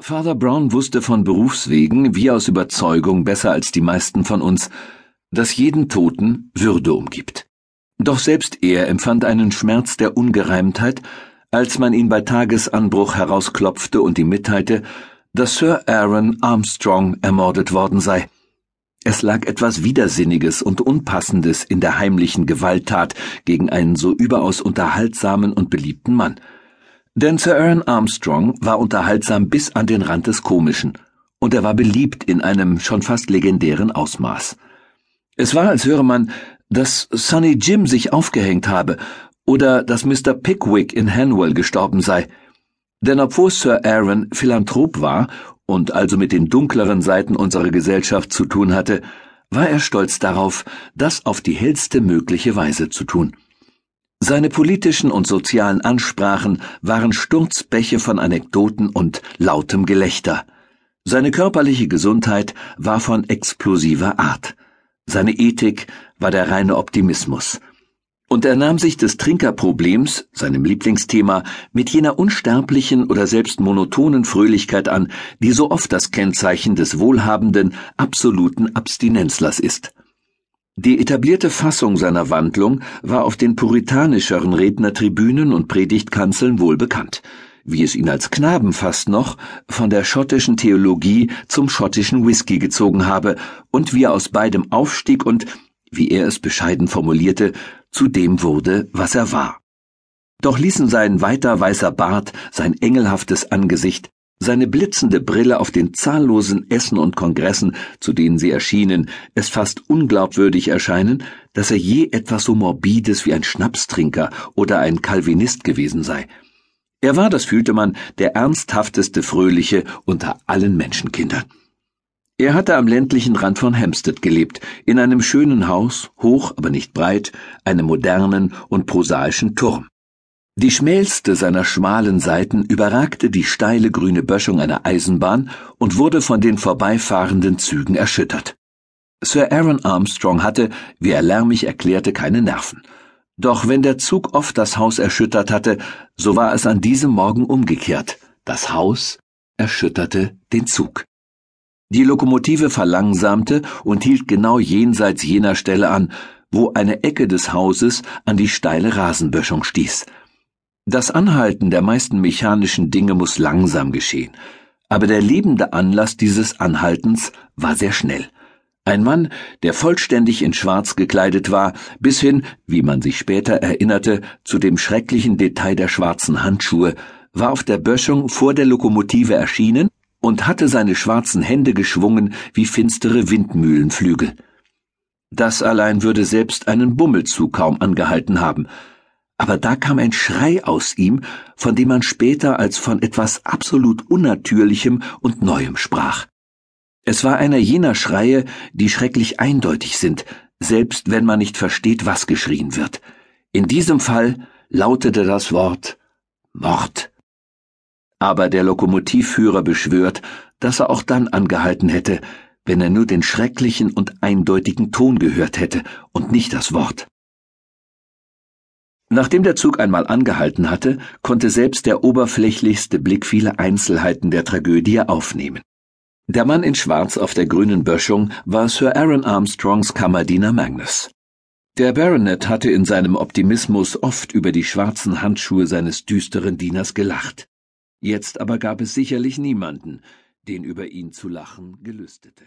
Father Brown wusste von Berufswegen wie aus Überzeugung besser als die meisten von uns, dass jeden Toten Würde umgibt. Doch selbst er empfand einen Schmerz der Ungereimtheit, als man ihn bei Tagesanbruch herausklopfte und ihm mitteilte, dass Sir Aaron Armstrong ermordet worden sei. Es lag etwas Widersinniges und Unpassendes in der heimlichen Gewalttat gegen einen so überaus unterhaltsamen und beliebten Mann. Denn Sir Aaron Armstrong war unterhaltsam bis an den Rand des Komischen, und er war beliebt in einem schon fast legendären Ausmaß. Es war, als höre man, dass Sonny Jim sich aufgehängt habe oder dass Mr. Pickwick in Hanwell gestorben sei. Denn obwohl Sir Aaron Philanthrop war und also mit den dunkleren Seiten unserer Gesellschaft zu tun hatte, war er stolz darauf, das auf die hellste mögliche Weise zu tun. Seine politischen und sozialen Ansprachen waren Sturzbäche von Anekdoten und lautem Gelächter. Seine körperliche Gesundheit war von explosiver Art. Seine Ethik war der reine Optimismus. Und er nahm sich des Trinkerproblems, seinem Lieblingsthema, mit jener unsterblichen oder selbst monotonen Fröhlichkeit an, die so oft das Kennzeichen des wohlhabenden, absoluten Abstinenzlers ist. Die etablierte Fassung seiner Wandlung war auf den puritanischeren Rednertribünen und Predigtkanzeln wohl bekannt, wie es ihn als Knaben fast noch von der schottischen Theologie zum schottischen Whisky gezogen habe und wie er aus beidem aufstieg und, wie er es bescheiden formulierte, zu dem wurde, was er war. Doch ließen sein weiter weißer Bart, sein engelhaftes Angesicht, seine blitzende Brille auf den zahllosen Essen und Kongressen, zu denen sie erschienen, es fast unglaubwürdig erscheinen, dass er je etwas so morbides wie ein Schnapstrinker oder ein Calvinist gewesen sei. Er war, das fühlte man, der ernsthafteste Fröhliche unter allen Menschenkindern. Er hatte am ländlichen Rand von Hampstead gelebt, in einem schönen Haus, hoch, aber nicht breit, einem modernen und prosaischen Turm. Die schmälste seiner schmalen Seiten überragte die steile grüne Böschung einer Eisenbahn und wurde von den vorbeifahrenden Zügen erschüttert. Sir Aaron Armstrong hatte, wie er lärmig erklärte, keine Nerven. Doch wenn der Zug oft das Haus erschüttert hatte, so war es an diesem Morgen umgekehrt. Das Haus erschütterte den Zug. Die Lokomotive verlangsamte und hielt genau jenseits jener Stelle an, wo eine Ecke des Hauses an die steile Rasenböschung stieß. Das Anhalten der meisten mechanischen Dinge muss langsam geschehen, aber der lebende Anlass dieses Anhaltens war sehr schnell. Ein Mann, der vollständig in Schwarz gekleidet war, bis hin, wie man sich später erinnerte, zu dem schrecklichen Detail der schwarzen Handschuhe, war auf der Böschung vor der Lokomotive erschienen und hatte seine schwarzen Hände geschwungen wie finstere Windmühlenflügel. Das allein würde selbst einen Bummelzug kaum angehalten haben, aber da kam ein Schrei aus ihm, von dem man später als von etwas absolut Unnatürlichem und Neuem sprach. Es war einer jener Schreie, die schrecklich eindeutig sind, selbst wenn man nicht versteht, was geschrien wird. In diesem Fall lautete das Wort Mord. Aber der Lokomotivführer beschwört, dass er auch dann angehalten hätte, wenn er nur den schrecklichen und eindeutigen Ton gehört hätte und nicht das Wort. Nachdem der Zug einmal angehalten hatte, konnte selbst der oberflächlichste Blick viele Einzelheiten der Tragödie aufnehmen. Der Mann in Schwarz auf der grünen Böschung war Sir Aaron Armstrongs Kammerdiener Magnus. Der Baronet hatte in seinem Optimismus oft über die schwarzen Handschuhe seines düsteren Dieners gelacht. Jetzt aber gab es sicherlich niemanden, den über ihn zu lachen gelüstete.